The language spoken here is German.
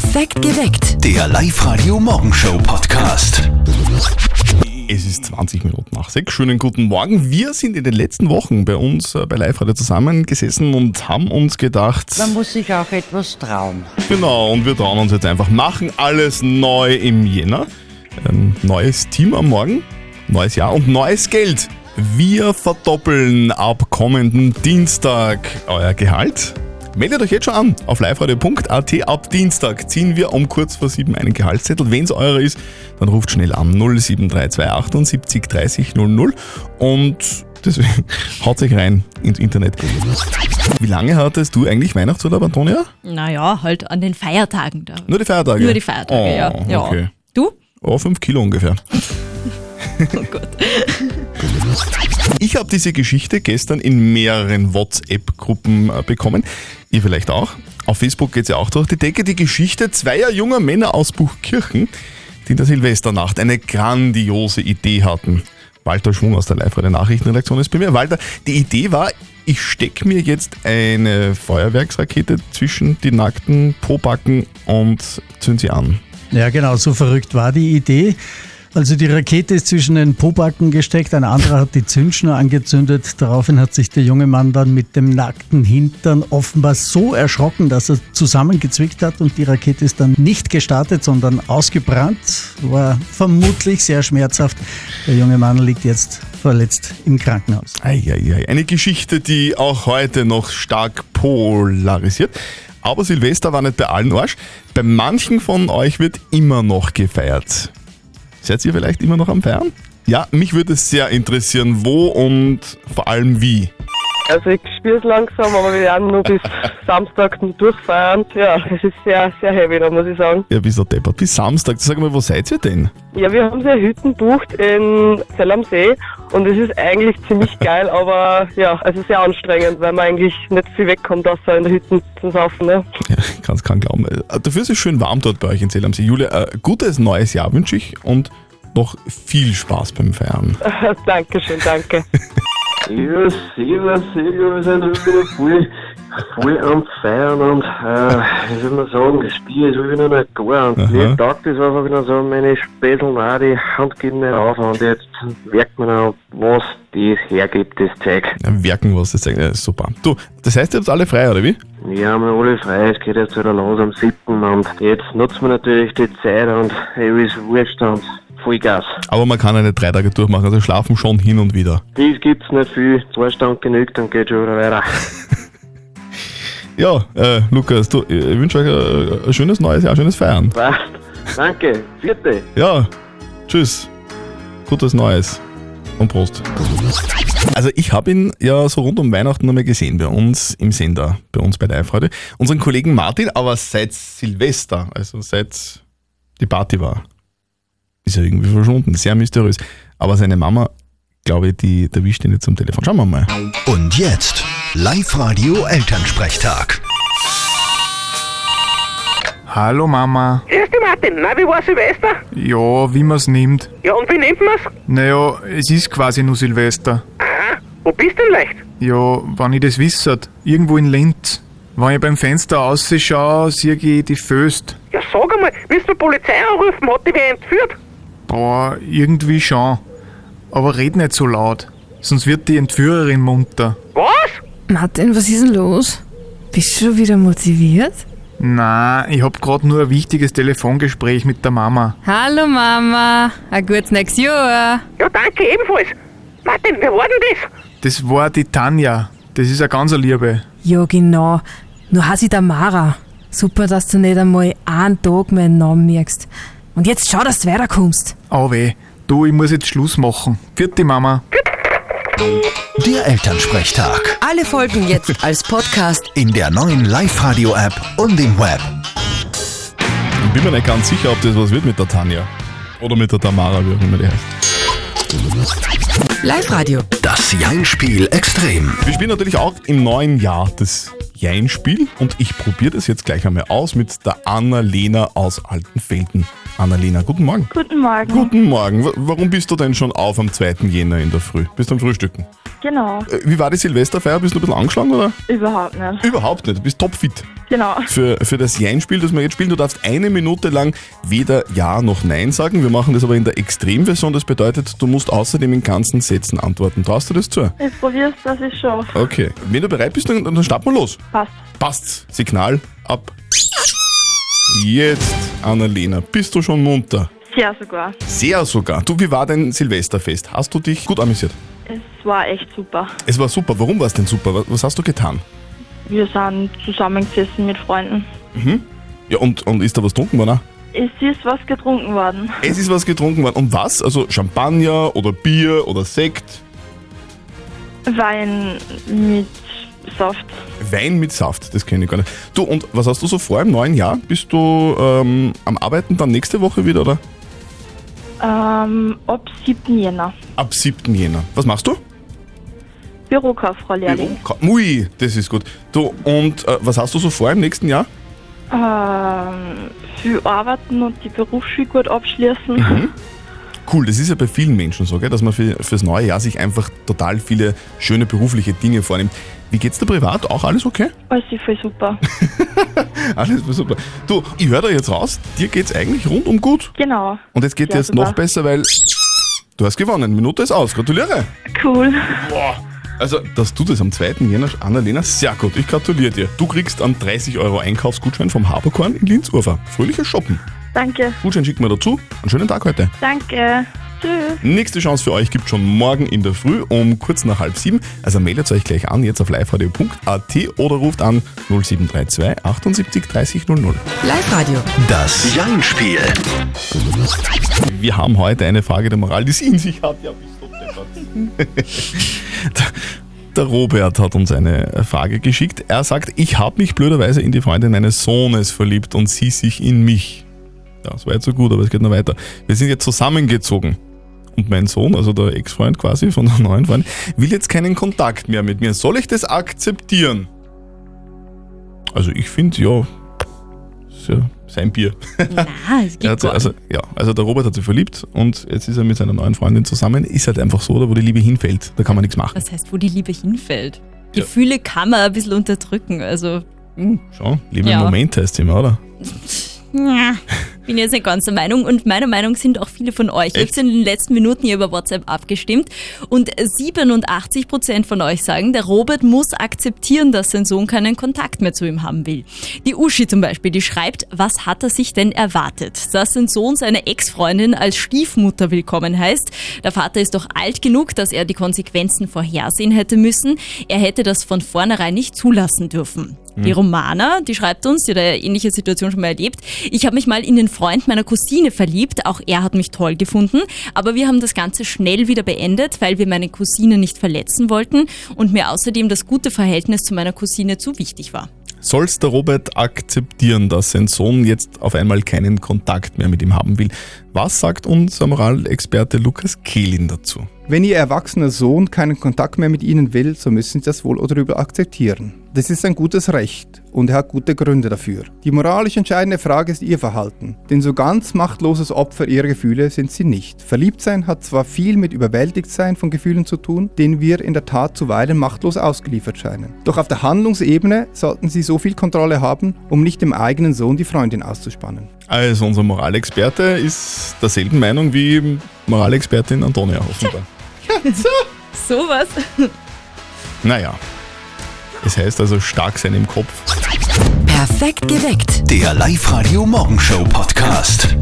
Perfekt geweckt. Der Live-Radio Morgenshow Podcast. Es ist 20 Minuten nach sechs. Schönen guten Morgen. Wir sind in den letzten Wochen bei uns äh, bei Live Radio zusammengesessen und haben uns gedacht, Man muss sich auch etwas trauen. genau, und wir trauen uns jetzt einfach, machen alles neu im Jänner. Ein neues Team am Morgen, neues Jahr und neues Geld. Wir verdoppeln ab kommenden Dienstag euer Gehalt. Meldet euch jetzt schon an auf liveradio.at. Ab Dienstag ziehen wir um kurz vor sieben einen Gehaltszettel. Wenn es eurer ist, dann ruft schnell an 07328 78 30 00 und deswegen haut euch rein ins Internet. Wie lange hattest du eigentlich Weihnachtsurlaub, Antonia? Naja, halt an den Feiertagen da. Nur die Feiertage? Nur die Feiertage, oh, ja. ja. Okay. Du? Oh, fünf Kilo ungefähr. Oh Gott. Ich habe diese Geschichte gestern in mehreren WhatsApp-Gruppen äh, bekommen. Ihr vielleicht auch. Auf Facebook geht ja auch durch die Decke. Die Geschichte zweier junger Männer aus Buchkirchen, die in der Silvesternacht eine grandiose Idee hatten. Walter Schwung aus der live radio nachrichtenredaktion ist bei mir. Walter, die Idee war, ich stecke mir jetzt eine Feuerwerksrakete zwischen die nackten Pobacken und zünd sie an. Ja, genau, so verrückt war die Idee. Also die Rakete ist zwischen den Pobacken gesteckt, ein anderer hat die Zündschnur angezündet. Daraufhin hat sich der junge Mann dann mit dem nackten Hintern offenbar so erschrocken, dass er zusammengezwickt hat und die Rakete ist dann nicht gestartet, sondern ausgebrannt. War vermutlich sehr schmerzhaft. Der junge Mann liegt jetzt verletzt im Krankenhaus. Eieiei, eine Geschichte, die auch heute noch stark polarisiert. Aber Silvester war nicht bei allen Arsch. Bei manchen von euch wird immer noch gefeiert. Seid ihr vielleicht immer noch am Feiern? Ja, mich würde es sehr interessieren, wo und vor allem wie. Also ich spiele es langsam, aber wir werden nur bis Samstag durchfeiern. Ja, es ist sehr, sehr heavy, da muss ich sagen. Ja, bis Deppert. Bis Samstag. Sag mal, wo seid ihr denn? Ja, wir haben so Hütten bucht in Zell am See und es ist eigentlich ziemlich geil, aber ja, also sehr anstrengend, weil man eigentlich nicht viel wegkommt, außer in der Hütten zum Saufen. Ne? Ja, ich kann es kaum glauben. Äh, Dafür ist es schön warm dort bei euch in Zell am See. Julia, äh, gutes neues Jahr wünsche ich und noch viel Spaß beim Feiern. Dankeschön, danke. Ja, servus, servus, wir sind heute wieder voll, voll am Feiern und, äh, wie soll man sagen, das Bier ist wieder nicht gar. Und Aha. mir taugt das einfach wieder so, meine Späteln auch, die Hand geht nicht auf und jetzt merkt man auch, was das hergibt, das Zeug. Ja, Werken, was das zeigt. Ja, super. Du, das heißt, ihr habt alle frei, oder wie? Wir haben alle frei, es geht jetzt wieder los am 7. und jetzt nutzen wir natürlich die Zeit und ey, ist wurscht und Vollgas. Aber man kann eine drei Tage durchmachen, also schlafen schon hin und wieder. Dies gibt's nicht viel, zwei Stunden genügt, dann geht schon wieder weiter. Ja, äh, Lukas, du, ich wünsche euch äh, ein schönes neues Jahr, schönes Feiern. Passt. Danke, vierte. Ja, tschüss. Gutes Neues. Und Prost. Also ich habe ihn ja so rund um Weihnachten nochmal gesehen bei uns im Sender, bei uns bei Live heute. Unseren Kollegen Martin, aber seit Silvester, also seit die Party war, ist er irgendwie verschwunden. Sehr mysteriös. Aber seine Mama, glaube ich, die die erwischt ihn jetzt am Telefon. Schauen wir mal. Und jetzt Live-Radio Elternsprechtag. Hallo Mama. Grüß dich Martin, na wie war Silvester? Ja, wie man's nimmt. Ja und wie nennt man's? Naja, es ist quasi nur Silvester. Aha, wo bist denn leicht? Ja, wenn ich das wissert, irgendwo in Linz. Wenn ich beim Fenster rausschaue, sehe ich die Föst. Ja sag einmal, willst du die Polizei anrufen, hat dich wer entführt? Boah, irgendwie schon. Aber red nicht so laut, sonst wird die Entführerin munter. Was? Martin, was ist denn los? Bist du schon wieder motiviert? Na, ich hab grad nur ein wichtiges Telefongespräch mit der Mama. Hallo Mama, ein gutes nächstes Jahr. Ja danke ebenfalls. Martin, wer war denn das? Das war die Tanja. Das ist eine ganz Liebe. Ja genau, nur heiß ich der Mara. Super, dass du nicht einmal einen Tag meinen Namen merkst. Und jetzt schau, dass du weiterkommst. Au weh, du, ich muss jetzt Schluss machen. Vierte Mama. Der Elternsprechtag. Alle Folgen jetzt als Podcast. In der neuen Live-Radio-App und im Web. Ich bin mir nicht ganz sicher, ob das was wird mit der Tanja. Oder mit der Tamara, wie auch immer die heißt. Live-Radio. Das Jein-Spiel extrem. Wir spielen natürlich auch im neuen Jahr das Jein-Spiel und ich probiere das jetzt gleich einmal aus mit der Annalena aus Altenfelden. Annalena, guten Morgen. Guten Morgen. Guten Morgen. W- Warum bist du denn schon auf am 2. Jänner in der Früh? Bist du am Frühstücken? Genau. Äh, Wie war die Silvesterfeier? Bist du ein bisschen angeschlagen oder? Überhaupt nicht. Überhaupt nicht, du bist topfit. Genau. Für, für das Jein-Spiel, das wir jetzt spielen, du darfst eine Minute lang weder Ja noch Nein sagen. Wir machen das aber in der Extremversion. Das bedeutet, du musst außerdem in ganzen Sätzen antworten. Traust du das zu? Ich probier's, dass ich schaffe. Okay. Wenn du bereit bist, dann, dann starten wir los. Passt. Passt. Signal ab. Jetzt, Annalena, bist du schon munter? Sehr sogar. Sehr sogar. Du, wie war dein Silvesterfest? Hast du dich gut amüsiert? Es war echt super. Es war super. Warum war es denn super? Was, was hast du getan? Wir sind zusammengesessen mit Freunden. Mhm. Ja, und, und ist da was getrunken worden? auch? Es ist was getrunken worden. Es ist was getrunken worden. Und was? Also Champagner oder Bier oder Sekt? Wein mit Saft. Wein mit Saft, das kenne ich gar nicht. Du, und was hast du so vor im neuen Jahr? Bist du ähm, am Arbeiten dann nächste Woche wieder, oder? Ähm, ab 7. Jänner. Ab 7. Jänner. Was machst du? Bürokauffrau Lehrling. Ka- Mui, das ist gut. Du, und äh, was hast du so vor im nächsten Jahr? Ähm, viel arbeiten und die Berufsschule gut abschließen. Mhm. Cool, das ist ja bei vielen Menschen so, gell, dass man für, fürs neue Jahr sich einfach total viele schöne berufliche Dinge vornimmt. Wie geht's dir privat? Auch alles okay? Alles voll super. Alles super. Du, ich höre da jetzt raus, dir geht's eigentlich rundum gut. Genau. Und jetzt geht Sehr jetzt super. noch besser, weil du hast gewonnen. Minute ist aus. Gratuliere. Cool. Boah. Also, dass du das am 2. Jänner, Annalena, sehr gut. Ich gratuliere dir. Du kriegst einen 30 Euro Einkaufsgutschein vom Haberkorn in Linz-Urfer. Fröhliches Shoppen. Danke. Gutschein schicken wir dazu. Einen schönen Tag heute. Danke. Tschüss. Nächste Chance für euch gibt schon morgen in der Früh um kurz nach halb sieben. Also meldet euch gleich an, jetzt auf liveradio.at oder ruft an 0732 78 30 00. Live-Radio. Das Jein-Spiel. Wir haben heute eine Frage der Moral, die sie in sich hat. Ja, bist du deppert. der, der Robert hat uns eine Frage geschickt. Er sagt, ich habe mich blöderweise in die Freundin meines Sohnes verliebt und sie sich in mich. Ja, das war jetzt so gut, aber es geht noch weiter. Wir sind jetzt zusammengezogen. Und mein Sohn, also der Ex-Freund quasi von der neuen Freundin, will jetzt keinen Kontakt mehr mit mir. Soll ich das akzeptieren? Also ich finde, ja, ist ja sein Bier. Na, es geht gar also, ja, also der Robert hat sich verliebt und jetzt ist er mit seiner neuen Freundin zusammen. Ist halt einfach so, da wo die Liebe hinfällt, da kann man nichts machen. Was heißt, wo die Liebe hinfällt? Gefühle kann man ein bisschen unterdrücken. Also, hm, Schon, Liebe Ja. im Moment heißt es immer, oder? ja, bin jetzt nicht ganz der Meinung und meiner Meinung sind auch viele von euch. Ich habe in den letzten Minuten hier über WhatsApp abgestimmt und 87% von euch sagen, der Robert muss akzeptieren, dass sein Sohn keinen Kontakt mehr zu ihm haben will. Die Uschi zum Beispiel, die schreibt, was hat er sich denn erwartet? Dass sein Sohn seine Ex-Freundin als Stiefmutter willkommen heißt. Der Vater ist doch alt genug, dass er die Konsequenzen vorhersehen hätte müssen. Er hätte das von vornherein nicht zulassen dürfen. Die Romana, die schreibt uns, die hat eine ähnliche Situation schon mal erlebt. Ich habe mich mal in den Freund meiner Cousine verliebt. Auch er hat mich toll gefunden. Aber wir haben das Ganze schnell wieder beendet, weil wir meine Cousine nicht verletzen wollten und mir außerdem das gute Verhältnis zu meiner Cousine zu wichtig war. Soll's der Robert akzeptieren, dass sein Sohn jetzt auf einmal keinen Kontakt mehr mit ihm haben will? Was sagt unser Moralexperte Lukas Kehlin dazu? Wenn Ihr erwachsener Sohn keinen Kontakt mehr mit Ihnen will, so müssen Sie das wohl oder übel akzeptieren. Das ist ein gutes Recht und er hat gute Gründe dafür. Die moralisch entscheidende Frage ist Ihr Verhalten, denn so ganz machtloses Opfer Ihrer Gefühle sind Sie nicht. Verliebtsein hat zwar viel mit Überwältigtsein von Gefühlen zu tun, denen wir in der Tat zuweilen machtlos ausgeliefert scheinen. Doch auf der Handlungsebene sollten Sie so viel Kontrolle haben, um nicht dem eigenen Sohn die Freundin auszuspannen. Also unser Moralexperte ist derselben Meinung wie Moralexpertin Antonia offenbar. Sowas. Naja. Es heißt also stark sein im Kopf. Perfekt geweckt. Der Live-Radio Morgenshow Podcast.